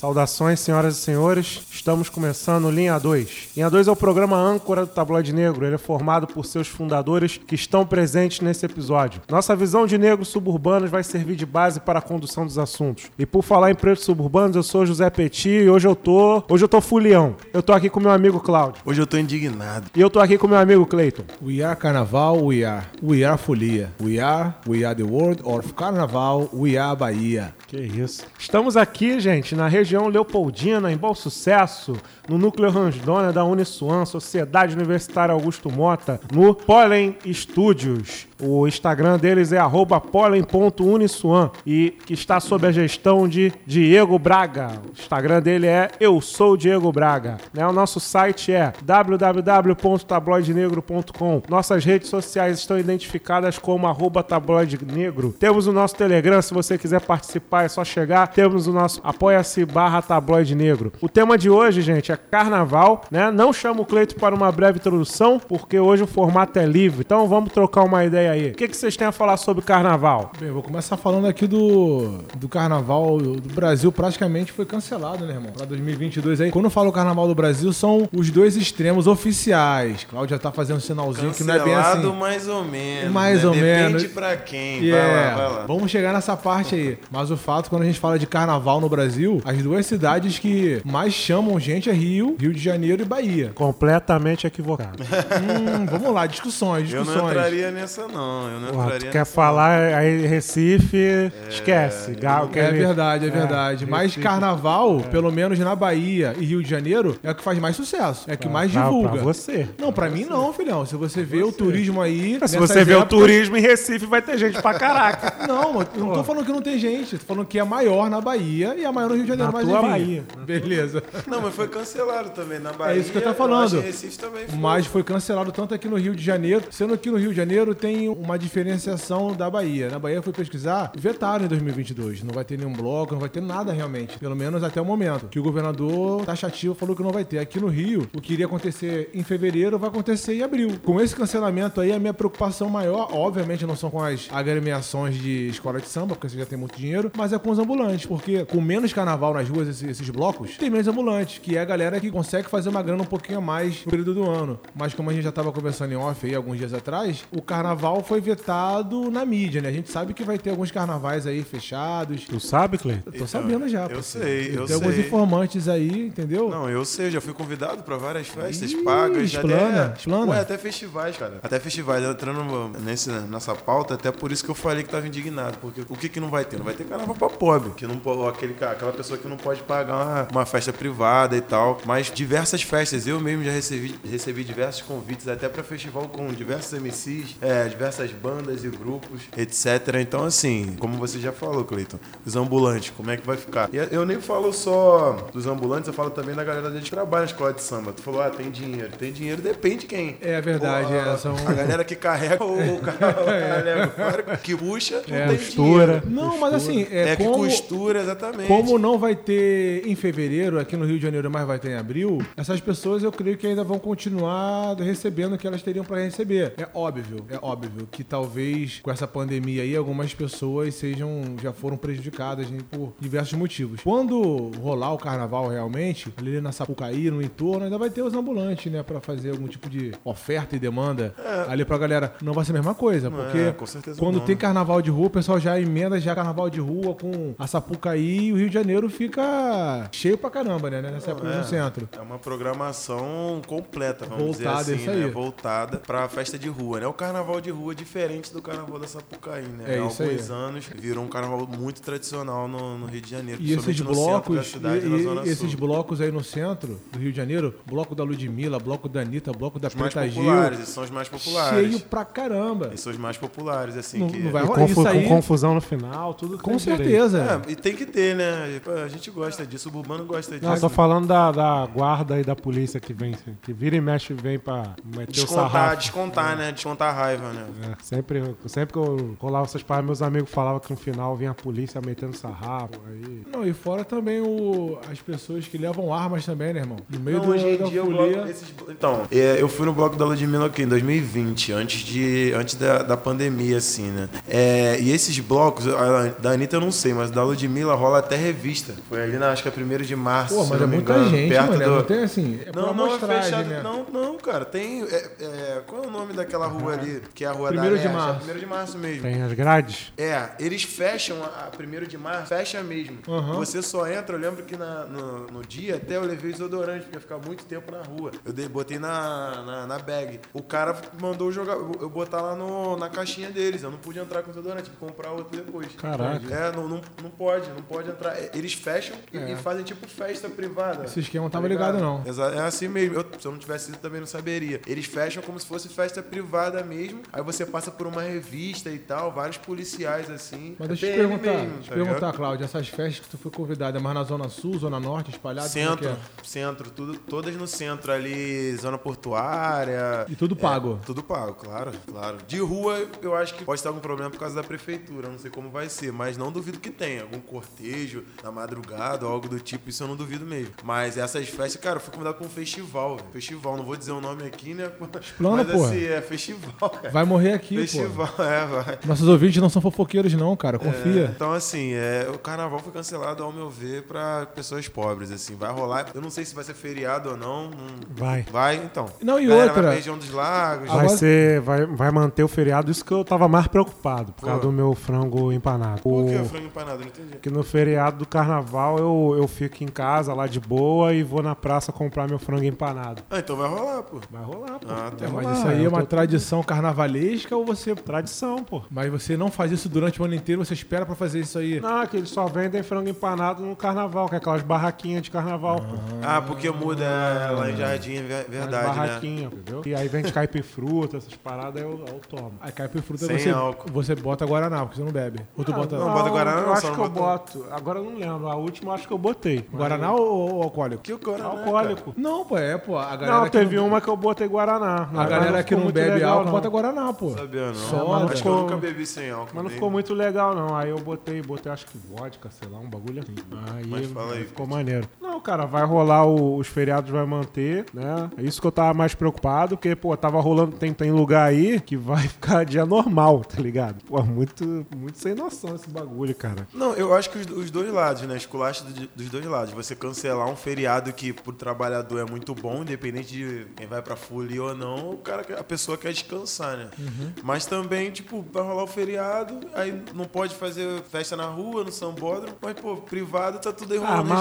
Saudações, senhoras e senhores. Estamos começando Linha 2. Linha 2 é o programa âncora do Tabloide Negro. Ele é formado por seus fundadores que estão presentes nesse episódio. Nossa visão de negros suburbanos vai servir de base para a condução dos assuntos. E por falar em pretos suburbanos, eu sou José Petit e hoje eu tô, hoje eu tô fulião. Eu tô aqui com meu amigo Cláudio. Hoje eu tô indignado. E eu tô aqui com meu amigo Cleiton. We are Carnaval, we are. We are Folia. We are, we are the world of Carnaval, we are Bahia. Que isso. Estamos aqui, gente, na região Leopoldina, em Bom Sucesso, no núcleo Ransdona da Uniswan, Sociedade Universitária Augusto Mota, no Pollen Studios. O Instagram deles é arroba pollen.uniswan e que está sob a gestão de Diego Braga. O Instagram dele é Eu Sou Diego Braga. Né? O nosso site é www.tabloidenegro.com. Nossas redes sociais estão identificadas como arroba tabloidenegro. Temos o nosso Telegram, se você quiser participar é só chegar. Temos o nosso apoia-se barra tabloide negro. O tema de hoje, gente, é carnaval, né? Não chamo o Cleito para uma breve introdução, porque hoje o formato é livre. Então vamos trocar uma ideia aí. O que, que vocês têm a falar sobre carnaval? Bem, eu vou começar falando aqui do, do carnaval do Brasil, praticamente foi cancelado, né, irmão? Pra 2022 aí. Quando eu falo carnaval do Brasil, são os dois extremos oficiais. Cláudio já tá fazendo um sinalzinho que não é bem assim. Cancelado mais ou menos. Mais né? ou Depende menos. pra quem. E Vai lá, vai lá. Vamos chegar nessa parte aí. Mas o fato, quando a gente fala de carnaval no Brasil, as duas cidades que mais chamam gente é Rio, Rio de Janeiro e Bahia. Completamente equivocado. Hum, vamos lá, discussões, Eu discussões. não entraria nessa, não. Eu não Porra, entraria tu quer falar aí Recife, esquece. Gal, É verdade, é verdade. Mas Recife. carnaval, pelo menos na Bahia e Rio de Janeiro, é o que faz mais sucesso. É o que mais Pra- divulga. Pra você. Não, pra mim não, filhão. Se você vê o turismo aí. Se você vê o épocas- turismo em Recife, vai ter gente pra caraca. Não, eu não tô falando que não tem gente. Tô falando que é maior na Bahia e é maior no Rio de Janeiro. Na mas tua enfim. Bahia. Beleza. Não, mas foi cancelado também na Bahia. É isso que eu tô acho falando. que Recife também foi. Mas foi cancelado tanto aqui no Rio de Janeiro, sendo que no Rio de Janeiro tem uma diferenciação da Bahia. Na Bahia eu fui pesquisar, vetaram em 2022. Não vai ter nenhum bloco, não vai ter nada realmente. Pelo menos até o momento. Que o governador taxativo falou que não vai ter. Aqui no Rio, o que iria acontecer em fevereiro vai acontecer em abril. Com esse cancelamento aí, a minha preocupação maior, obviamente não são com as agremiações de escola de samba, porque você já tem muito dinheiro, mas é com os ambulantes. Porque com menos carnaval nas ruas, esses, esses blocos, tem menos ambulantes, que é a galera que consegue fazer uma grana um pouquinho a mais no período do ano. Mas como a gente já tava conversando em off aí alguns dias atrás, o carnaval foi vetado na mídia, né? A gente sabe que vai ter alguns carnavais aí fechados. Tu sabe, Cleiton? Eu tô sabendo já. eu sei, eu Tem alguns sei. informantes aí, entendeu? Não, eu sei, eu já fui convidado pra várias festas Ih, pagas. explana, até, explana. Ué, até festivais, cara. Até festivais. Entrando nesse, nessa pauta, até por isso que eu falei que tava indignado. Porque o que que não vai ter? Não vai ter carnaval pra pobre. Que não, aquele, aquela pessoa que não pode pagar uma, uma festa privada e tal. Mas diversas festas. Eu mesmo já recebi, recebi diversos convites até pra festival com diversos MCs, é, diversas bandas e grupos, etc. Então, assim, como você já falou, Cleiton, os ambulantes, como é que vai ficar? E eu nem falo só dos ambulantes, eu falo também da galera que trabalha na escola de samba. Tu falou, ah, tem dinheiro. Tem dinheiro, depende de quem. É verdade, Pô, é, são- A galera que carrega o carro, carrega, que puxa, não É. tem Costura. dinheiro. Não, mas assim, é, É, que como... costura, exatamente. Como não vai ter em fevereiro aqui no Rio de Janeiro, mas vai ter em abril, essas pessoas eu creio que ainda vão continuar recebendo o que elas teriam para receber. É óbvio, é óbvio que talvez com essa pandemia aí algumas pessoas sejam já foram prejudicadas né, por diversos motivos. Quando rolar o carnaval realmente, ali na Sapucaí, no entorno, ainda vai ter os ambulantes, né, para fazer algum tipo de oferta e demanda ali pra galera. Não vai ser a mesma coisa, porque É, com certeza quando não, tem né? carnaval de rua, o pessoal já emenda já carnaval de rua com a Sapucaí e o Rio de Janeiro fica cheio pra caramba, né? Nessa época no centro. É uma programação completa, vamos Voltada, dizer assim, né? Voltada pra festa de rua, né? O carnaval de rua é diferente do carnaval da Sapucaí, né? É Há isso aí. alguns anos virou um carnaval muito tradicional no, no Rio de Janeiro, E esses principalmente no centro da blocos, cidade e, e e esses Sul. blocos aí no centro do Rio de Janeiro, bloco da Ludmilla, bloco da Anitta, bloco da Os mais Preta Gil, populares, esses são os mais populares. cheio pra caramba. Esses são os mais populares, assim, Não- que... não vai E rolar confu- isso aí. Com confusão no final, tudo Com certeza. É, e tem que ter, né? A gente gosta disso, o Bubano gosta disso. Não, tô falando da, da guarda e da polícia que vem, que vira e mexe e vem pra meter o Descontar, sarrafo. descontar, né? Descontar a raiva, né? É, sempre, sempre que eu colava essas paradas, meus amigos falavam que no final vinha a polícia metendo sarrafo. Aí. Não, e fora também o, as pessoas que levam armas também, né, irmão? No meio Não, do, hoje em da dia folia. bloco, esses- Então, é, eu fui no bloco da Ludmilla aqui em 2020, antes, de, antes da, da pandemia, assim, né? É, e esses blocos, a, da Anitta eu não sei, mas da Ludmilla rola até revista. Foi ali na, acho que é 1 de março. Pô, se mas não é me muita engano, gente, perto mano. do- Não tem assim. É Não, não, é fechado. né? Não, não, cara. Tem. é, é, qual é o nome daquela rua ali? Que é a rua Primeiro da de Leste? É março. primeiro de março mesmo. Tem as grades? É, eles fecham a, a primeiro de março, fecha mesmo. Aham. Você só entra, eu lembro que na- no, no dia até eu levei desodorante, porque ia ficar muito tempo na rua. Eu dei, botei na, na, na bag. O cara mandou jogar, eu botar lá no, na caixinha deles. Eu não pude entrar com desodorante, comprar outro depois. Caraca. É, não, não, não pode, não pode entrar. É, Eles fecham e, e fazem tipo festa privada. Esse esquema não Tá tava ligado, não. Exa- É assim mesmo. Eu- se eu não tivesse ido, também não saberia. Eles fecham como se fosse festa privada mesmo. Aí você passa por uma revista e tal, vários policiais assim. Mas deixa eu te PM perguntar, mesmo, deixa tá perguntar? Cláudia, essas festas que tu foi convidada é mais na Zona Sul, Zona Norte, espalhado? como é que Centro, é? centro, tudo, todas no centro ali, zona portuária. E tudo pago? É, tudo pago, claro, claro. De rua, eu acho que pode ter algum problema por causa da prefeitura, não sei como vai ser, mas não duvido que tenha. Algum cortejo na madrugada ou algo do tipo, isso eu não duvido mesmo. Mas essas festas, cara, eu fui convidado pra um festival. Festival, não vou dizer o nome aqui, né? Explana, mas porra. assim, é festival, cara. Vai morrer aqui, pô. festival, é, vai. Nossos ouvintes não são fofoqueiros, não, cara. É, Confia. então, assim, é, o carnaval foi cancelado, ao meu ver, pra pessoas pobres, assim. Vai rolar. Eu não sei se vai ser feriado ou não. Vai. Vai, então. Não, e Galera outra- Vai pra região dos lagos. Vai Agora- ser. Vai, vai manter o feriado, isso que eu tava mais preocupado, por Pô. causa do meu frango empanado. Por que O- o frango empanado? Eu Não entendi. que no feriado do carnaval eu, eu fico em casa lá de boa e vou na praça comprar meu frango empanado. Ah, então vai rolar, pô. Vai rolar, pô. Ah, tá. É, mas isso aí é uma tô- tradição carnavalesca ou você. Tradição, pô. Mas você não faz isso durante o ano inteiro, você espera pra fazer isso aí. Não, que eles só vendem frango empanado no carnaval, que é aquelas barraquinhas de carnaval, pô. Ah, porque muda é, lá em Jardim, é As verdade, né? barraquinhas, entendeu? E aí vende caipifruta, essas paradas, eu, eu tomo. Aí caipifruta Sem você, álcool. você bota Guaraná, porque você não bebe. Ou tu bota não, bota Guaraná, Eu não, acho só que não eu boto. Agora eu não lembro. A última eu acho que eu botei. Mas Guaraná ou, ou alcoólico? Que o Guaraná, eu- Alcoólico. Não, pô, é, pô. A galera Não, teve não, uma que eu botei Guaraná. A galera que não bebe legal, álcool não. bota Guaraná, pô. Sabia não. Só, mas ficou- que eu nunca bebi sem álcool. Mas não ficou muito legal, não. Aí eu botei, botei acho que vodka, sei lá, um bagulho assim. Aí, Mas fala aí, ficou maneiro. Não, cara, vai rolar o- os feriados, vai manter, né? É isso que eu tava mais preocupado, porque, pô, tava rolando, tem, tem lugar aí que vai ficar dia normal, tá ligado? Pô, muito, muito sem noção esse bagulho, cara. Não, eu acho que os, os dois lados, né? Esculacho do- dos dois lados. Você cancelar um feriado que pro trabalhador é muito bom, independente de quem vai pra folia ou não, o cara, a pessoa quer descansar, né? Uhum. Mas também, tipo, vai rolar o feriado, aí não pode fazer festa na rua, no sambódromo, mas, pô, privado tá tudo aí Ah, rolando. mas,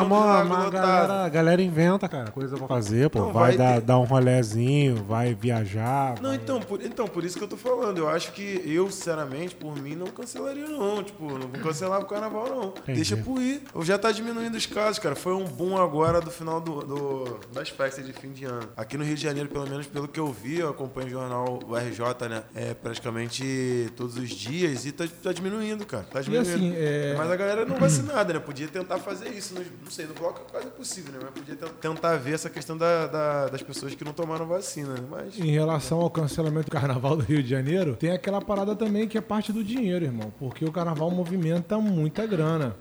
lotado. Galera, a galera inventa, cara, coisa pra fazer, pô. Não, vai vai dar, ter- dar um rolezinho, vai viajar. Não, vai- então por, então, por isso que eu tô falando. Eu acho que eu, sinceramente, por mim, não cancelaria, não. Tipo, não cancelava o carnaval, não. Deixa por ir. Já tá diminuindo os casos, cara. Foi um boom agora do final do, do- das festas de fim de ano. Aqui no Rio de Janeiro, pelo menos pelo que eu vi, eu acompanho o jornal o RJ, né? É praticamente todos os dias e tá, tá diminuindo, cara. Tá diminuindo. assim, é- Mas a galera não vacinada, né? Podia tentar fazer isso. no- não sei, no bloco é quase impossível, né? Mas podia ten- tentar ver essa questão da- da- das pessoas que não tomaram vacina, né? Mas. Em relação ao cancelamento do carnaval do Rio de Janeiro, tem aquela parada também que é parte do dinheiro, irmão. Porque o carnaval movimenta muita grana.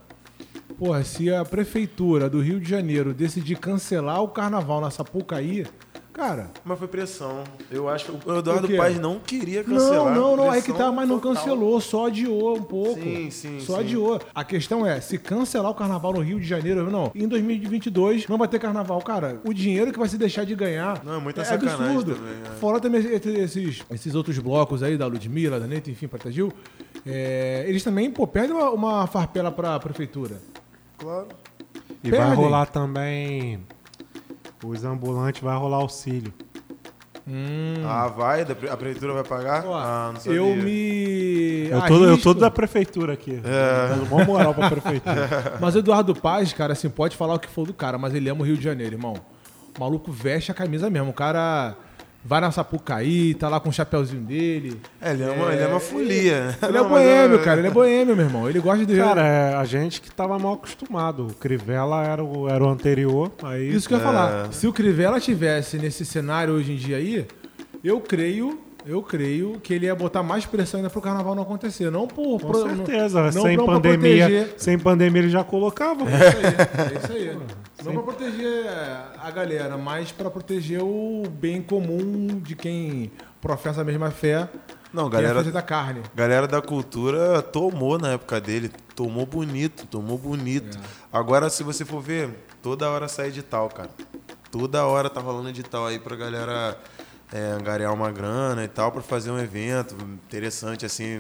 Porra, se a prefeitura do Rio de Janeiro decidir cancelar o carnaval na Sapucaí, cara. Mas foi pressão. Eu acho que o Eduardo O? Paes não queria cancelar. Não, não, não, é que tá, mas não total. cancelou, só adiou um pouco. Sim, sim, Só sim. adiou. A questão é, se cancelar o carnaval no Rio de Janeiro, não, em 2022 não vai ter carnaval. Cara, o dinheiro que vai se deixar de ganhar Não, é muita é sacanagem absurdo. também, é. Fora também esse- esses, esses outros blocos aí, da Ludmilla, da Neta, enfim, Prata Gil, é, eles também, pô, perdem uma, uma farpela pra prefeitura. Claro. E vai Perdem. rolar também. Os ambulantes vai rolar auxílio. Ah, vai? A prefeitura vai pagar? Hum. Ah, não sabia. eu me. Eu tô, eu tô da prefeitura aqui. É. Dando mó moral pra prefeitura. Mas o Eduardo Paz, cara, assim, pode falar o que for do cara, mas ele ama o Rio de Janeiro, irmão. O maluco veste a camisa mesmo. O cara vai na Sapucaí, tá lá com o chapéuzinho dele. É, ele é uma, ele é uma folia. Ele Não, é boêmio, eu- cara. Ele é boêmio, meu irmão. Ele gosta de. Cara, é a gente que tava mal acostumado. O Crivella era o, era o anterior. Aí Isso que eu ia É. falar. Se o Crivella tivesse nesse cenário hoje em dia aí, eu creio. Eu creio que ele ia botar mais pressão ainda pro carnaval não acontecer. Não por. Com pro- certeza, não sem pra pandemia, sem pandemia ele já colocava. É isso aí, é isso aí. Não pra proteger a galera, mas pra proteger o bem comum de quem professa a mesma fé. Não, é galera, da carne. galera da cultura tomou na época dele. Tomou bonito, tomou bonito. Agora, se você for ver, toda hora sai edital, cara. Toda hora tá rolando edital aí pra galera é, angariar uma grana e tal, pra fazer um evento interessante, assim,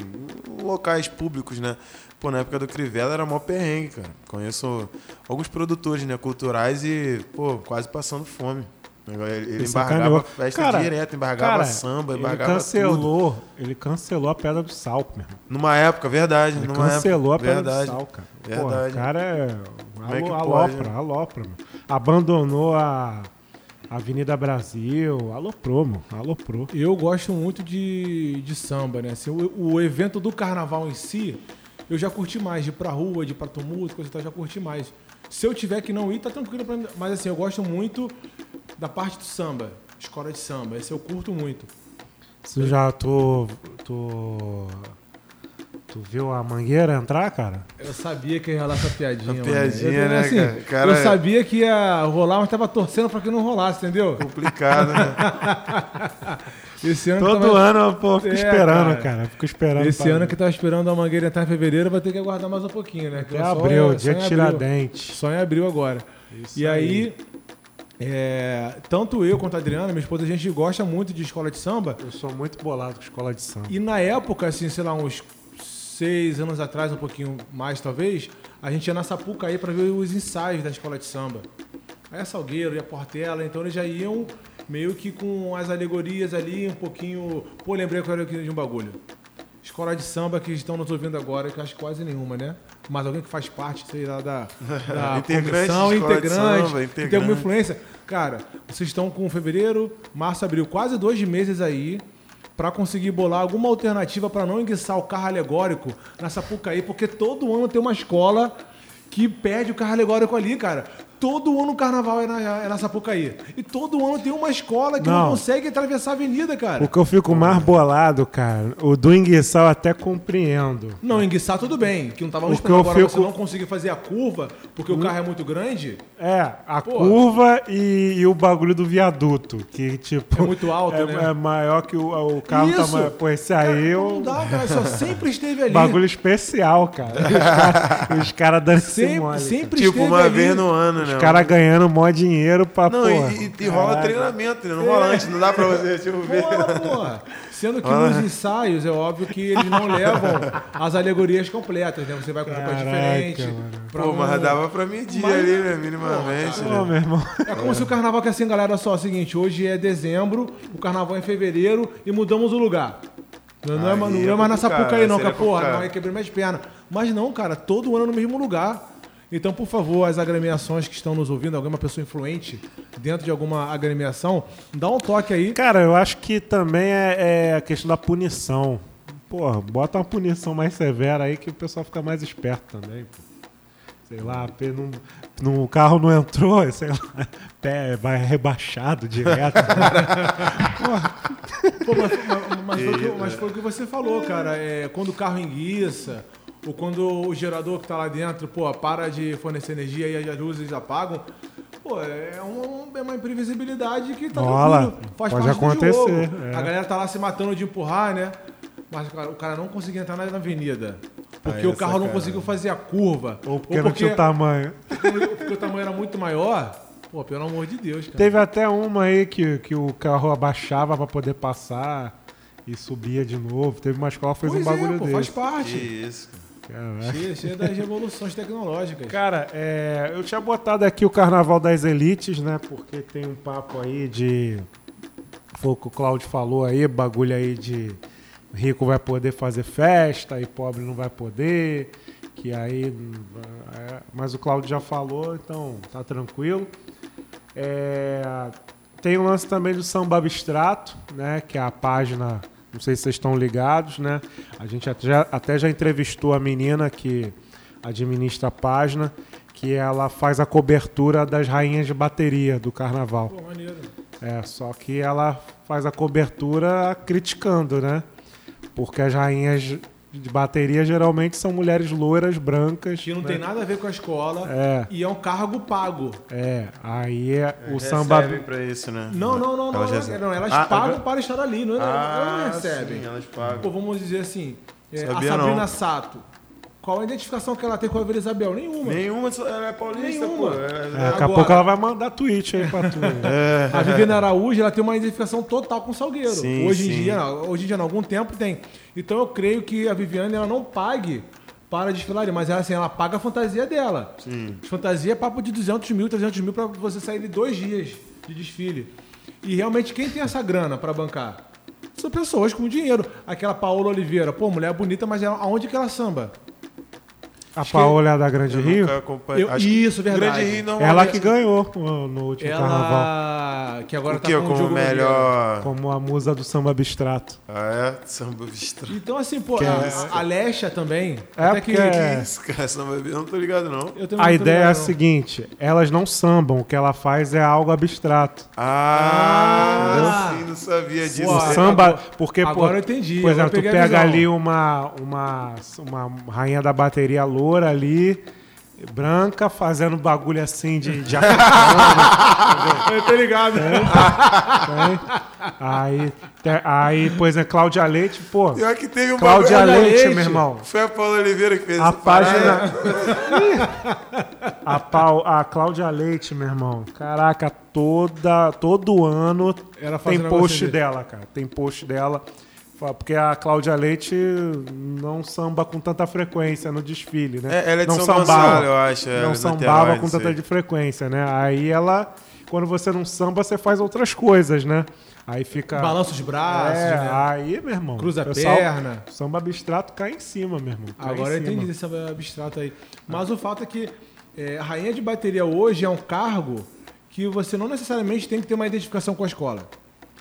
locais públicos, né? Pô, na época do Crivella era mó perrengue, cara. Conheço alguns produtores, né, culturais e, pô, quase passando fome. Ele, ele Ele embargava festa Cara, direto, embargava cara, samba, ele embargava tudo. cancelou, ele cancelou a Pedra do Sal, meu irmão. Numa época, verdade. Ele cancelou época, a Pedra verdade. do Sal, cara. Verdade. Pô, o cara é, é que alo- pode, alopra, né? alopra, meu. Abandonou a Avenida Brasil, aloprou, meu, aloprou. Eu gosto muito de, de samba, né? Assim, o, o evento do carnaval em si, eu já curti mais. De ir pra rua, de ir pra tumulto, coisa e tal, já curti mais. Se eu tiver que não ir, tá tranquilo pra mim. Mas assim, eu gosto muito da parte do samba. Escola de samba. Esse eu curto muito. Você já, tu, tu, tu viu a Mangueira entrar, cara? Eu sabia que ia rolar essa piadinha. mano. piadinha, eu, né, assim, cara? Cara, Eu é- sabia que ia rolar, mas tava torcendo pra que não rolasse, entendeu? Complicado, né? Esse ano Todo tava- ano, pô, eu fico É, esperando, cara. cara. Fico esperando. Esse ano que tava esperando a Mangueira entrar em fevereiro, vai ter que aguardar mais um pouquinho, né? Até só- abril, só dia de abril. Tiradentes. Só em abril agora. Isso e aí, é, tanto eu quanto a Adriana, minha esposa, a gente gosta muito de escola de samba. Eu sou muito bolado com escola de samba. E na época, assim, sei lá, uns seis anos atrás, um pouquinho mais talvez, a gente ia na Sapucaí para ver os ensaios da escola de samba. Aí a Salgueiro e a Portela, então eles já iam meio que com as alegorias ali, um pouquinho. Pô, lembrei que era de um bagulho. Escola de samba que estão nos ouvindo agora, que eu acho quase nenhuma, né? Mas alguém que faz parte, sei lá, da, da Integrante comissão, integrante, samba, que tem integrante. alguma influência. Cara, vocês estão com fevereiro, março, abril, quase dois meses aí para conseguir bolar alguma alternativa para não enguiçar o carro alegórico na Sapucaí, porque todo ano tem uma escola que perde o carro alegórico ali, cara. Todo ano o carnaval é na, é na Sapucaí. E todo ano tem uma escola que não, Não. consegue atravessar a avenida, cara. O que eu fico mais bolado, cara, o do enguiçal eu até compreendo. Não, enguiçar tudo bem, que não tava O no que eu agora você fico- não conseguir fazer a curva porque o carro é muito grande. É, a Pô. curva e, e o bagulho do viaduto, que tipo... É muito alto, é, né? é maior que o, o carro tá Isso. mais... Pô, esse Cara, aí eu... Não dá, cara, só sempre esteve ali. Bagulho especial, cara. Os caras cara dando sempre, mole. sempre tipo, esteve uma ali. vez no ano, né? Os caras ganhando mó dinheiro pra, Não, porra. e, e rola Caraca. treinamento, né? Não rola antes, não dá pra você, tipo, ver. Porra, porra. Sendo que nos ensaios é óbvio que eles não levam as alegorias completas, né? Você vai com roupa diferente. mano. Pô, não- mas dava pra medir Mas- ali, né? Minimamente, Pô, né? irmão. É como se o carnaval que é assim, galera, só, é o seguinte, hoje é dezembro, o carnaval é em fevereiro e mudamos o lugar. Não, não é, Aí ma- não é é mais na complicado, Sapucaí não, aí que seria porra, não, aí quebrei minhas pernas. Mas não, cara, todo ano no mesmo lugar. Então, por favor, as agremiações que estão nos ouvindo, alguma pessoa influente dentro de alguma agremiação, dá um toque aí. Cara, eu acho que também é, é a questão da punição. Porra, bota uma punição mais severa aí que o pessoal fica mais esperto também, pô. Sei lá, pé não, não- o carro não entrou, sei lá, pé vai rebaixado direto. Pô, mas, mas- mas foi o que, mas foi o que você falou, cara. É, quando o carro enguiça, ou quando o gerador que tá lá dentro, pô, para de fornecer energia e as luzes apagam. Pô, é, um- é uma imprevisibilidade que tá tranquilo. Faz Pode parte do acontecer, jogo. é. A galera tá lá se matando de empurrar, né? Mas cara, o cara não conseguia entrar na na avenida. Porque Aí o é carro não sacanagem. conseguiu fazer a curva. Ou porque não tinha o tamanho. porque o tamanho era muito maior. Pô, pelo amor de Deus, cara. Teve até uma aí que, que o carro abaixava pra poder passar e subia de novo. Teve uma escola que fez Pois um é, bagulho pô, desse. faz Que parte. isso, cara. Cheia, cheia das revoluções tecnológicas. Cara, é, eu tinha botado aqui o Carnaval das Elites, né? Porque tem um papo aí de. Foi o que o Claudio falou aí, bagulho aí de rico vai poder fazer festa e pobre não vai poder. Que aí. é, mas o Claudio já falou, então tá tranquilo. É, tem o lance também do samba abstrato, né? Que é a página. Não sei se vocês estão ligados, né? A gente até já, até já entrevistou a menina que administra a página, que ela faz a cobertura das rainhas de bateria do carnaval. Pô, maneiro. É, só que ela faz a cobertura criticando, né? Porque as rainhas de bateria geralmente são mulheres loiras, brancas. Que não né? tem nada a ver com a escola. É. E é um cargo pago. É, aí é, o samba. Recebem pra isso, né? Não, não, não, não. Elas Elas, recebem. não, elas Ah, pagam agora- para estar ali, não, é- elas não Ah, recebem. sim, elas pagam. Pô, vamos dizer assim, é, a Sabrina não. Sato. Qual a identificação que ela tem com a Vila Isabel? Nenhuma. Nenhuma, ela é paulista, Nenhuma. pô. É, É, daqui a pouco ela vai mandar tweet aí pra tu. A Viviane Araújo ela tem uma identificação total com o Salgueiro. Sim, hoje em sim. dia, não, hoje em dia, há algum tempo tem. Então eu creio que a Viviane ela não pague para desfilar, mas ela, assim, ela paga a fantasia dela. Sim. Fantasia é papo de 200 mil, 300 mil para você sair de dois dias de desfile. E realmente quem tem essa grana para bancar? São pessoas com dinheiro. Aquela Paola Oliveira, pô, mulher bonita, mas ela, aonde que ela samba? A Paola é da Grande Eu Rio. Eu- isso, verdade. Grande Rio não ela que ganhou no, último carnaval. Ela que agora O tá que? com o Como Diogo melhor. Como a musa do samba abstrato. Ah, é? Samba Vistra. Então, assim, pô, Que é a, isso? a Lesha também. É, porque- Que É. isso, cara? Samba Eu não tô ligado, não. A ideia é a ligado, não. seguinte: elas não sambam, o que ela faz é algo abstrato. Ah, Ah. sim, não sabia disso. Pô, O Agora- samba, porque pô, agora eu entendi, Por exemplo, tu pega ali uma, uma, uma rainha da bateria loura ali, branca, fazendo bagulho assim de, de africano, Eu tô ligado. tem. Aí, te- aí, pois é, Cláudia Leite, pô. Pior que teve um Cláudia bagulho- Leite, Leite. meu irmão. Foi a Paula Oliveira que fez A essa parada. página. a, Pau, a Cláudia Leite, meu irmão. Caraca, toda, todo ano Ela faz tem um post dela, cara. Tem post dela. Porque a Cláudia Leite não samba com tanta frequência no desfile, né? É, ela é de não São Gonçalo, eu acho. é, não sambava com tanta de frequência, né? Aí ela, quando você não samba, você faz outras coisas, né? Aí fica. Balança os braços, é, né? aí, meu irmão. Cruza a pessoal- perna. Samba abstrato cai em cima, meu irmão. cai Agora eu cima. entendi esse abstrato aí. Mas o fato é que é, a rainha de bateria hoje é um cargo que você não necessariamente tem que ter uma identificação com a escola.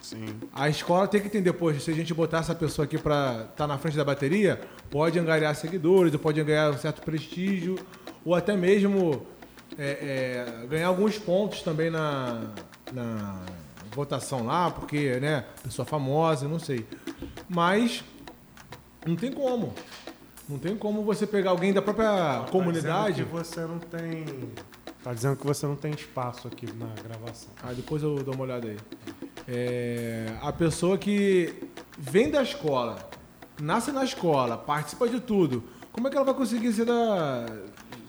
Sim. A escola tem que entender, poxa, se a gente botar essa pessoa aqui pra estar na frente da bateria, pode angariar seguidores, ou pode ganhar um certo prestígio, ou até mesmo é, é, ganhar alguns pontos também na, na votação lá, porque, né, pessoa famosa, não sei. Mas não tem como. Não tem como você pegar alguém da própria Tá comunidade. que você não tem. Tá dizendo que você não tem espaço aqui na gravação. Ah, depois eu dou uma olhada aí. É, a pessoa que vem da escola, nasce na escola, participa de tudo, como é que ela vai conseguir ser da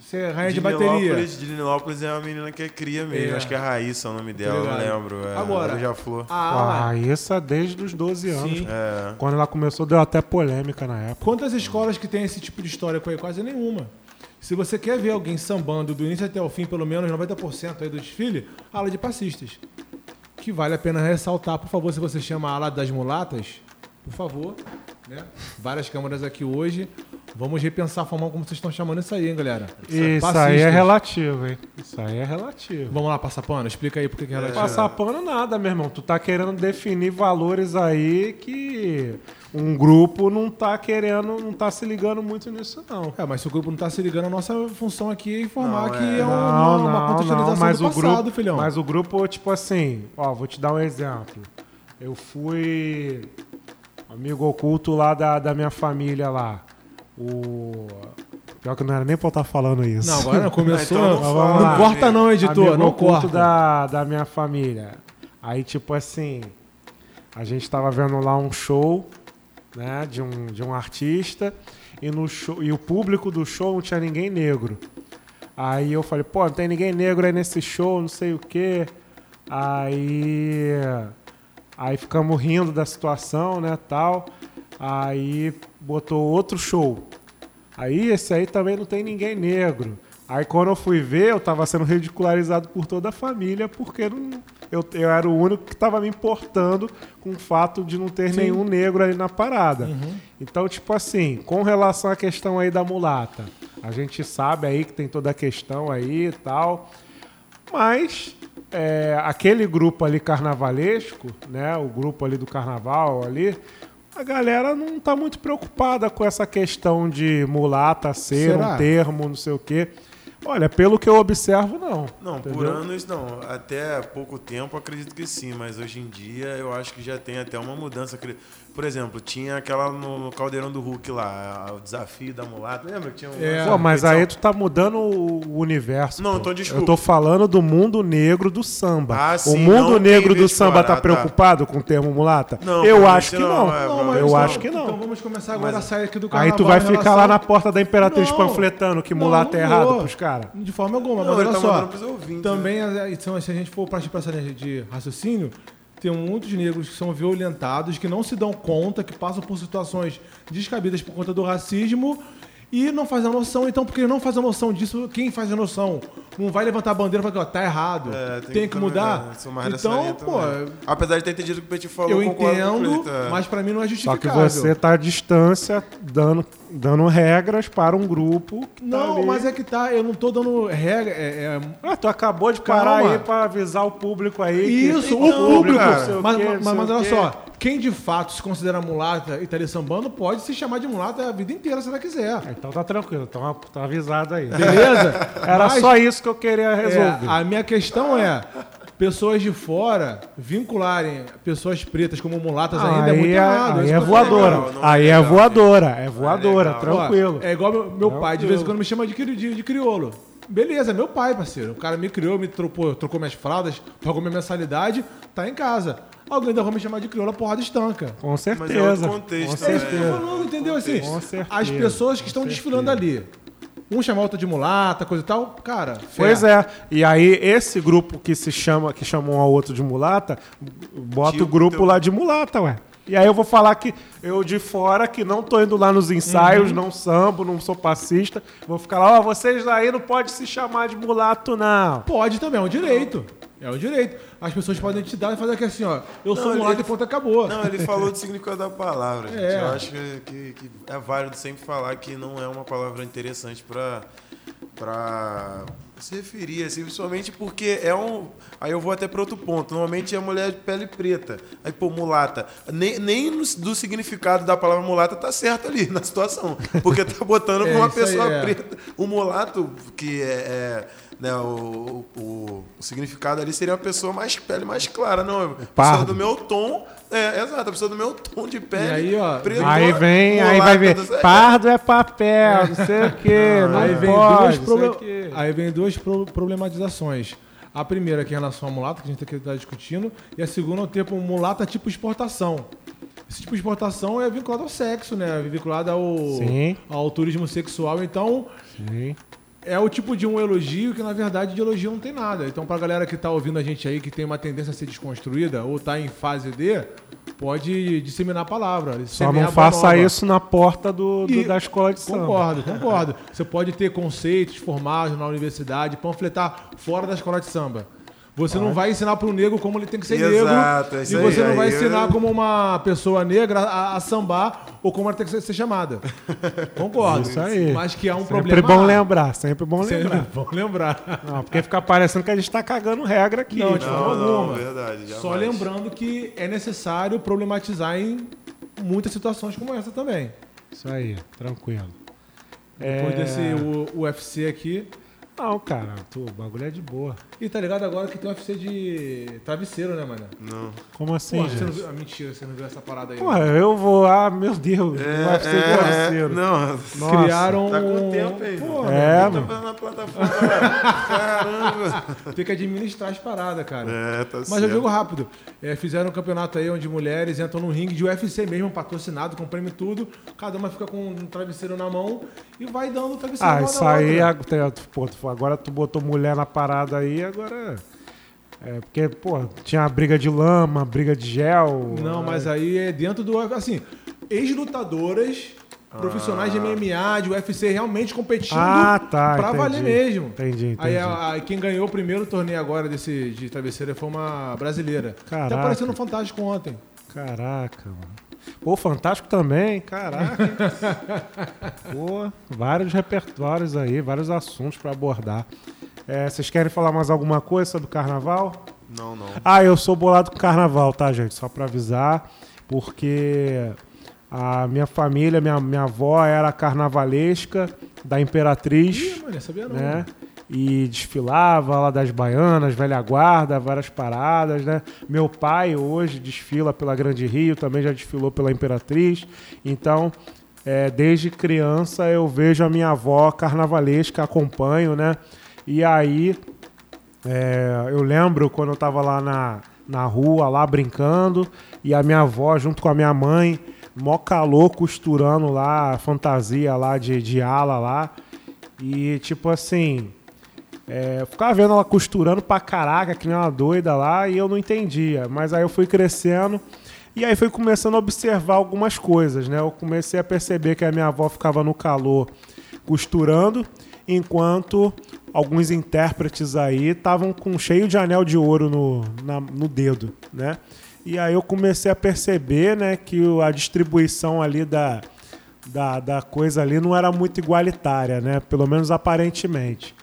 ser rainha de, bateria? De Nilópolis é uma menina que é cria mesmo. É. Acho que é Raíssa o nome dela, não ligado. lembro. É, Agora- já flor. A A Raíssa desde os 12 anos. Sim. É. Quando ela começou, deu até polêmica na época. quantas escolas que tem esse tipo de história com aí? Quase nenhuma. Se você quer ver alguém sambando do início até o fim, pelo menos 90% aí do desfile, ala de passistas. Que vale a pena ressaltar, por favor, se você chama a ala das mulatas, por favor, né? Várias câmeras aqui hoje. Vamos repensar a forma como vocês estão chamando isso aí, hein, galera? Isso aí é Passistas. relativo, hein? Isso aí é relativo. Vamos lá, passar pano? Explica aí por que que é relativo. Passar pano nada, meu irmão. Tu tá querendo definir valores aí que um grupo não tá querendo, não tá se ligando muito nisso, não. É, mas se o grupo não tá se ligando, a nossa função aqui é informar Não, que é. é, uma, Não, uma não, contextualização não, mas do o passado, grupo, filhão. mas o grupo, tipo assim, ó, vou te dar um exemplo. Eu fui amigo oculto lá da, da minha família lá. O pior que não era nem pra eu estar falando isso. Não, agora não, começou. Então não não corta não, editor, amigo não oculto corta. da, da minha família. Aí, tipo assim, a gente tava vendo lá um show, né, de um, de um artista, e, no show, e o público do show não tinha ninguém negro. Aí eu falei, pô, não tem ninguém negro aí nesse show, não sei o quê. Aí. Aí ficamos rindo da situação, né, tal. Aí botou outro show. Aí esse aí também não tem ninguém negro. Aí quando eu fui ver, eu tava sendo ridicularizado por toda a família, porque não- eu, eu era o único que tava me importando com o fato de não ter Sim. nenhum negro ali na parada. Então, tipo assim, com relação à questão aí da mulata, a gente sabe aí que tem toda a questão aí e tal, mas é, aquele grupo ali carnavalesco, né, o grupo ali do carnaval ali, a galera não tá muito preocupada com essa questão de mulata ser Será? um termo, não sei o quê. Olha, pelo que eu observo, não. Não, por Entendeu? anos não. Até pouco tempo acredito que sim, mas hoje em dia eu acho que já tem até uma mudança. Por exemplo, tinha aquela no, no Caldeirão do Hulk lá, o desafio da mulata. Lembra que tinha um. É. Pô, mas aí tu tá mudando o o universo. Não, pô. então desculpa. Eu tô falando do mundo negro do samba. Ah, o sim, mundo não negro do samba tá tá. preocupado com o termo mulata? Não, eu acho que não. não, é, Não, eu então- acho que não. Então vamos começar agora Mas- a sair aqui do Aí carnaval. tu vai ficar relação- lá na porta da Imperatriz Não. panfletando que Não, mulata é errado pros caras. De forma alguma, Não, mas olha tá só. ouvintes, também, a- então, se a gente for partir para essa linha de raciocínio, tem muitos negros que são violentados, que não se dão conta, que passam por situações descabidas por conta do racismo e não fazem a noção. Então, porque não faz a noção disso, quem faz a noção não vai levantar a bandeira e falar que ó, tá errado, É, tem, que também, mudar. mais dessa então, pô, também. Apesar de ter entendido o que o Petit falou, eu entendo, é. mas pra mim não é Só que justificável. você tá à distância dando, dando regras para um grupo que tá Não, ali. mas é que tá, eu não tô dando regra. É, é- Ah, tu acabou de parar Calma. aí pra avisar o público aí. que- Isso, o público. não sei o mas quê, mas- mas olha quê. só, quem de fato se considera mulata e tá ali sambando pode se chamar de mulata a vida inteira se ela quiser. Então tá tranquilo, então tá avisado aí. Beleza? Era Mas, só isso que eu queria é, resolver. a minha questão é. Pessoas de fora vincularem pessoas pretas como mulatas ainda é muito aí errado. aí é que eu tô falando. voadora. legal, é aí é legal, voadora. É voadora, legal. tranquilo. É igual meu, meu pai, de vez em quando me chama de, de, de criolo. Beleza, meu pai, parceiro. O cara me criou, me trocou, trocou minhas fraldas, pagou minha mensalidade, tá em casa. Alguém da rua me chamar de crioulo, a porrada estanca. Com Mas é outro certeza. contexto, com né? É isso que eu tô certeza. falando, entendeu? Assim, Com certeza, as pessoas que estão desfilando ali. Um chama outra de mulata, coisa e tal, cara. Pois é. E aí, esse grupo que se chama, que chamam um ao outro de mulata, bota Tio, o grupo teu- lá de mulata, ué. E aí eu vou falar que eu de fora, que não tô indo lá nos ensaios, não sambo, não sou passista, vou ficar lá, ó, vocês aí não podem se chamar de mulato, não. Pode também, é um direito. É um direito. As pessoas podem te dar e fazer aqui assim, ó. Eu sou Não, mulata ele- e ponto acabou. Não, ele falou do significado da palavra, gente. É. Eu acho que, que- que é válido sempre falar que não é uma palavra interessante pra, pra se referir, assim, principalmente porque é um. Aí eu vou até para outro ponto. Normalmente é mulher de pele preta. Aí, pô, mulata. Nem, nem no- do significado da palavra mulata tá certo ali na situação. Porque tá botando É, pra uma isso aí, pessoa é. preta. O mulato, que é. é, né, o, o, o significado ali seria uma pessoa mais pele mais clara, não. Pardo. do meu tom. É, exato, a pessoa do meu tom de pele. E aí, ó, pretona, Aí vem, aí vai ver, pardo é papel, não sei o quê, não aí, vem pode, duas sei aí vem duas pro- problematizações. A primeira que é em relação à mulata, que a gente está discutindo, e a segunda é o termo mulata tipo exportação. Esse tipo de exportação é vinculado ao sexo, né? É vinculado ao, Sim. ao turismo sexual. Então, Sim. É o tipo de um elogio que, na verdade, de elogio não tem nada. Então, pra galera que tá ouvindo a gente aí, que tem uma tendência a ser desconstruída, ou tá em fase D, pode disseminar a palavra. Só não faça isso na porta do, do- da escola de samba. Concordo, concordo. Você pode ter conceitos formados na universidade, panfletar fora da escola de samba. Você não vai ensinar para o negro como ele tem que ser Exato, é negro. isso E aí, você não vai aí ensinar eu- como uma pessoa negra a, a sambar ou como ela tem que ser, chamada. Concordo. Isso aí. Mas que há um Sempre problema. bom lembrar, sempre bom Sempre lembrar. bom lembrar. Não, porque fica parecendo que a gente tá cagando regra aqui. Não, de Não, forma não, alguma. verdade, Só jamais. lembrando que é necessário problematizar em muitas situações como essa também. Isso aí, tranquilo. Depois É, desse U- UFC aqui, Não, cara, tu, o bagulho é de boa. E tá ligado agora que tem UFC de travesseiro, né, mano? Não. Como assim, Pô, você não gente? viu... ah, mentira, você não viu essa parada aí. Pô, né? eu vou. Ah, meu Deus. não vai ser É, parceiro. não, Nossa. Criaram. tá com tempo aí. Pô, mano. É, tá mano. fazendo na plataforma. Caramba. tem que administrar as paradas, cara. É, tá Mas certo. eu jogo rápido. É, fizeram um campeonato aí onde mulheres entram no ringue de UFC mesmo, patrocinado, com prêmio e tudo. Cada uma fica com um travesseiro na mão e vai dando o travesseiro Ah, isso aí, ag- pô, tu- agora tu botou mulher na parada aí, agora. É, porque, pô, tinha briga de lama, briga de gel. Não, mas aí é dentro do. Assim, ex-lutadoras. Profissionais de MMA, de UFC, realmente competindo Ah, tá, pra entendi. valer mesmo. Entendi, entendi. Aí a- a- quem ganhou o primeiro torneio agora desse de travesseira foi uma brasileira. Caraca. Tá aparecendo no Fantástico ontem. Caraca, mano. Pô, Fantástico também, caraca. Pô, vários repertórios aí, vários assuntos pra abordar. É, vocês querem falar mais alguma coisa sobre o carnaval? Não, não. Ah, eu sou bolado com carnaval, tá, gente? Só pra avisar, porque a minha família, minha, minha avó era carnavalesca da Imperatriz, Ih, mano, sabia não. né? E desfilava lá das baianas, velha guarda, várias paradas, né? Meu pai hoje desfila pela Grande Rio, também já desfilou pela Imperatriz. Então, é, desde criança eu vejo a minha avó carnavalesca, acompanho, né? E aí é, eu lembro quando eu tava lá na, na rua, lá brincando, e a minha avó, junto com a minha mãe, mó calor costurando lá fantasia lá de, de ala lá. E tipo assim, é, eu ficava vendo ela costurando pra caraca, que nem uma doida lá, e eu não entendia. Mas aí eu fui crescendo e aí fui começando a observar algumas coisas, né? Eu comecei a perceber que a minha avó ficava no calor costurando, enquanto alguns intérpretes aí estavam com cheio de anel de ouro no, na, no dedo, né? E aí eu comecei a perceber, né, que a distribuição ali da, da, da coisa ali não era muito igualitária, né? Pelo menos aparentemente,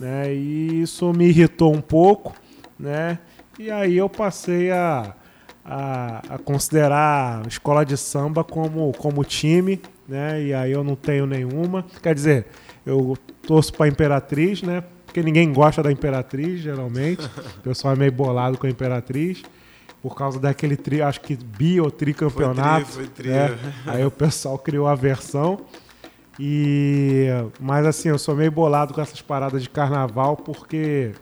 né? E isso me irritou um pouco, né? E aí eu passei a, a, a considerar a escola de samba como, como time, né? E aí eu não tenho nenhuma. Quer dizer, eu torço para Imperatriz, né? Porque ninguém gosta da Imperatriz, geralmente. O pessoal é meio bolado com a Imperatriz. Por causa daquele tri, acho que bi ou tricampeonato. Foi tri, foi tri. né? Aí o pessoal criou a versão. E mas assim, eu sou meio bolado com essas paradas de carnaval porque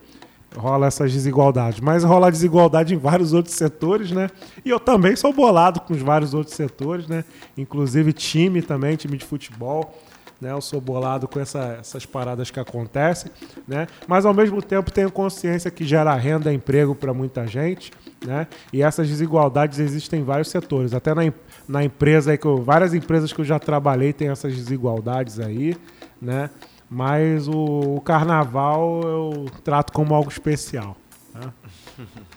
rola essas desigualdades. Mas rola desigualdade em vários outros setores, né? E eu também sou bolado com os vários outros setores, né? Inclusive time também, time de futebol. Né, eu sou bolado com essa- essas paradas que acontecem, né? Mas ao mesmo tempo tenho consciência que gera renda, emprego para muita gente, né? E essas desigualdades existem em vários setores. Até na, na empresa aí que eu, várias empresas que eu já trabalhei tem essas desigualdades aí, né? Mas o, o carnaval eu trato como algo especial. tá?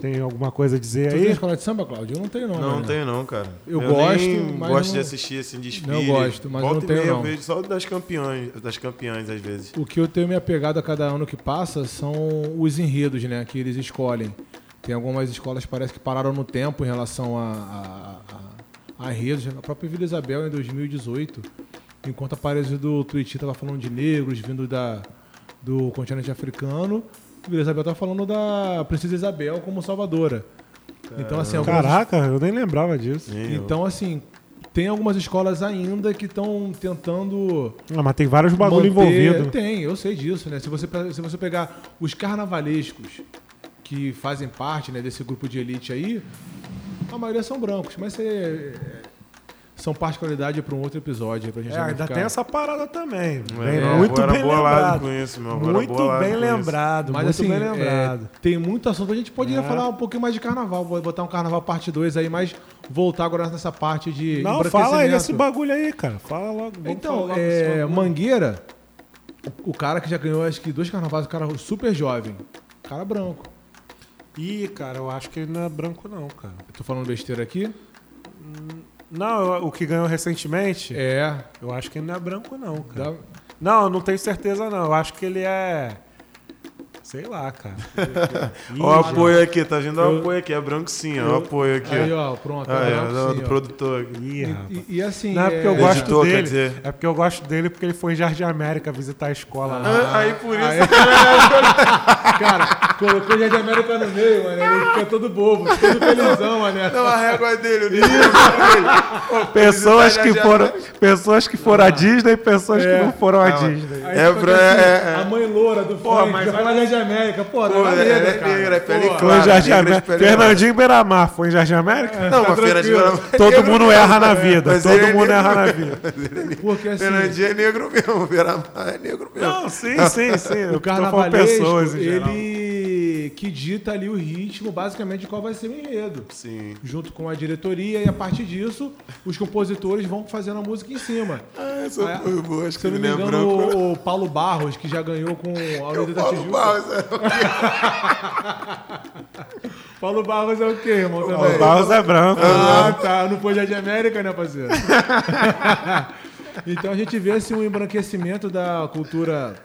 Tem alguma coisa a dizer Tu tem aí? escola de samba, Cláudio? Eu não tenho, não. Não, não mano. tenho não, cara. Eu nem gosto, mas gosto não- de assistir assim desfile. Não gosto, mas Volta não e tenho, meia eu não. vejo só das campeões, das campeãs às vezes. O que eu tenho me apegado a cada ano que passa são os enredos, né? Que eles escolhem. Tem algumas escolas que parece que pararam no tempo em relação a, a, a, a enredos. A própria Vila Isabel, em 2018, enquanto a parede do Tuiuti estava falando de negros vindo da, do continente africano, Vila Isabel estava falando da Princesa Isabel como salvadora. Então, assim, algumas Caraca, eu nem lembrava disso. Nem eu. Então, assim, tem algumas escolas ainda que estão tentando. Ah, mas tem vários bagulho manter- envolvido. Tem, eu sei disso, né? Se você, se você pegar os carnavalescos que fazem parte né, desse grupo de elite aí, a maioria são brancos, mas você, são particularidade para um outro episódio. aí Pra gente É, ainda ficar- tem essa parada também. É, Bem- meu muito bem lembrado. com isso, Muito bem lembrado, Mas muito assim, bem é, lembrado. tem muito assunto. A gente poderia É. falar um pouquinho mais de carnaval. Vou botar um carnaval parte 2 aí, mas voltar agora nessa parte de. Não, fala aí desse bagulho aí, cara. Fala logo. vamos Então, é. Mangueira, o cara que já ganhou acho que dois carnavais, o cara super jovem. Cara branco. Ih, cara, eu acho que ele não é branco, não, cara. Eu tô falando besteira aqui? Não, o que ganhou recentemente, É. eu acho que ele não é branco, não, cara. dá- Não, eu não tenho certeza, não. Eu acho que ele é. Sei lá, cara. Ih, Ó o apoio aqui, tá vindo o Eu- apoio aqui, é branco sim, ó, o apoio aqui. Aí, ó. pronto. Ah, é é, branco do, sim, do ó. produtor. Ih, rapaz. E, e- assim. Não, é porque eu é- gosto Editor, quer dele. dizer. É porque eu gosto dele porque ele foi em Jardim América visitar a escola lá. Ah, aí por isso. Aí- cara, colocou de América no meio, mano. Ele fica todo bobo, todo felizão, mané. Não, a régua dele, o nível dele. Pessoas que foram, Jardim pessoas que foram à Disney e pessoas É. que não foram à Disney. Aí É pra- assim, é- é. A mãe loura do funk, mas já fala de América. Pô, Pô, é- medo, é cara. negra, é pele Pô, Foi em Claro, Jardim América. Pereira. Fernandinho Beiramar foi em Jardim América? Não, uma feira de tranquilo. Todo mundo erra na vida. Mas Todo é mundo erra na vida. Porque assim, Fernandinho é negro mesmo, Beramar é negro mesmo. Não, sim, sim, sim. O carnavalesco, pessoas ele que dita ali o ritmo, basicamente, de qual vai ser o enredo. Sim. Junto com a diretoria, e a partir disso, os compositores vão fazendo a música em cima. Ah, essa Ah, foi boa, acho que me é engano, o, o Paulo Barros, que já ganhou com a Unida da Paulo Tijuca. Barros, é. Paulo Barros é o quê, irmão? Também? Barros é branco. Ah, tá. Não foi de América, né, parceiro? então a gente vê assim, um embranquecimento da cultura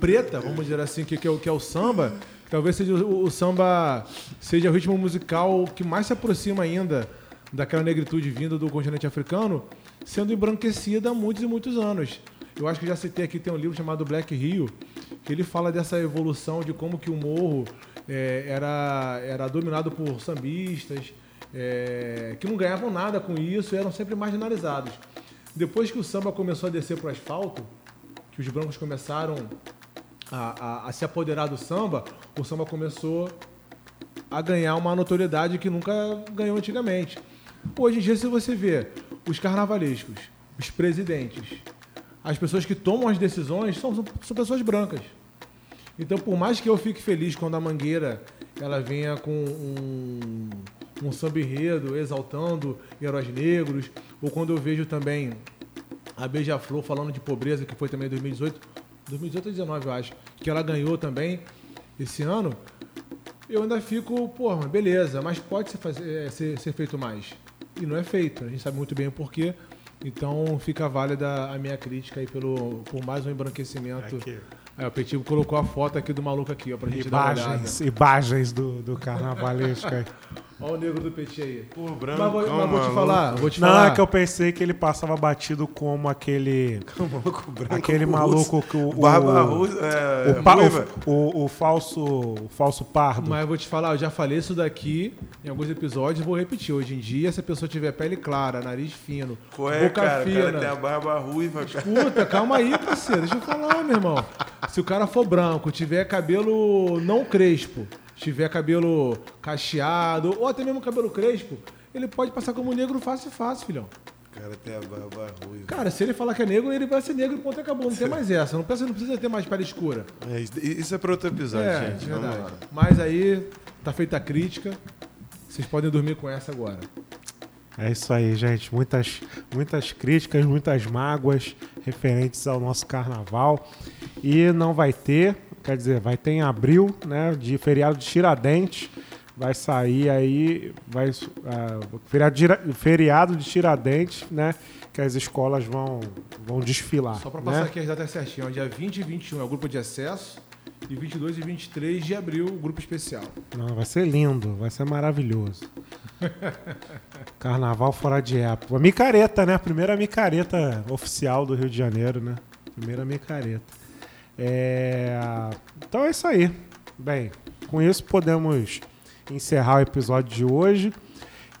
preta, vamos dizer assim, que, que, é, o, que é o samba. Talvez seja o, o samba seja o ritmo musical que mais se aproxima ainda daquela negritude vinda do continente africano, sendo embranquecida há muitos e muitos anos. Eu acho que já citei aqui, tem um livro chamado Black Rio, que ele fala dessa evolução de como que o morro é, era, era dominado por sambistas, é, que não ganhavam nada com isso, eram sempre marginalizados. Depois que o samba começou a descer para o asfalto, que os brancos começaram a, a, a se apoderar do samba, o samba começou a ganhar uma notoriedade que nunca ganhou antigamente. Hoje em dia, se você vê os carnavalescos, os presidentes, as pessoas que tomam as decisões são, são pessoas brancas. Então, por mais que eu fique feliz quando a Mangueira ela venha com um, um samba enredo exaltando heróis negros, ou quando eu vejo também a Beija-Flor falando de pobreza, que foi também em 2018, 2018 ou 2019, eu acho, que ela ganhou também esse ano, eu ainda fico, porra, beleza, mas pode ser, fazer, é, ser, ser feito mais. E não é feito, a gente sabe muito bem o porquê. Então fica válida a minha crítica aí pelo, por mais um embranquecimento. Aqui. Aí o Petivo colocou a foto aqui do maluco aqui, ó, pra gente imagens, dar uma olhada. Imagens do, do carnavalesco aí. Olha o negro do Petit aí. Pô, branco, Mas, vou, mas vou te falar, vou te Não, falar. é que eu pensei que ele passava batido como aquele. maluco branco aquele maluco que o. o Barba russa, é, o, pa- ruiva. o, o, o falso, o falso pardo. Mas eu vou te falar, eu já falei isso daqui em alguns episódios, vou repetir. Hoje em dia, se a pessoa tiver pele clara, nariz fino, Qual é, boca cara? O fina. cara tem a barba ruiva, cara. Escuta, calma aí, parceiro. Deixa eu falar, meu irmão. Se o cara for branco, tiver cabelo não crespo, tiver cabelo cacheado, ou até mesmo cabelo crespo, ele pode passar como negro fácil fácil, filhão. O cara tem a barba ruiva. Cara, se ele falar que é negro, ele vai ser negro e ponto acabou. Não tem mais essa. Não precisa, não precisa ter mais pele escura. É, isso- isso é pra outro episódio, É, gente. Vamos verdade. lá. Mas aí, tá feita a crítica. Vocês podem dormir com essa agora. É isso aí, gente. Muitas, muitas críticas, muitas mágoas referentes ao nosso carnaval. E não vai ter, quer dizer, vai ter em abril, né? De feriado de Tiradentes. Vai sair aí, vai, ah, feriado, de, feriado de Tiradentes, né? Que as escolas vão, vão desfilar. Só né? passar aqui as datas certinho. ó, Dia 20 e 21 é o grupo de acesso. E 22 e 23 de abril, o grupo especial. Não, vai ser lindo, vai ser maravilhoso. Carnaval fora de época. Micareta, né? Primeira micareta oficial do Rio de Janeiro, né? Primeira micareta. É, Então é isso aí. Bem, com isso podemos encerrar o episódio de hoje.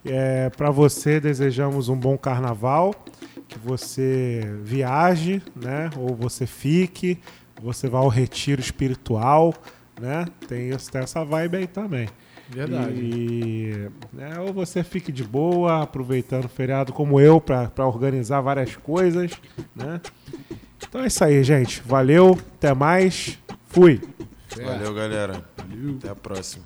É, Para você, desejamos um bom carnaval, que você viaje, né? Ou você fique, você vá ao retiro espiritual, né? Tem, isso- tem essa vibe aí também. Verdade. E, né, ou você fique de boa, aproveitando o feriado como eu, para organizar várias coisas, né? Então é isso aí, gente. Valeu, até mais. Fui. Valeu, galera. Até a próxima.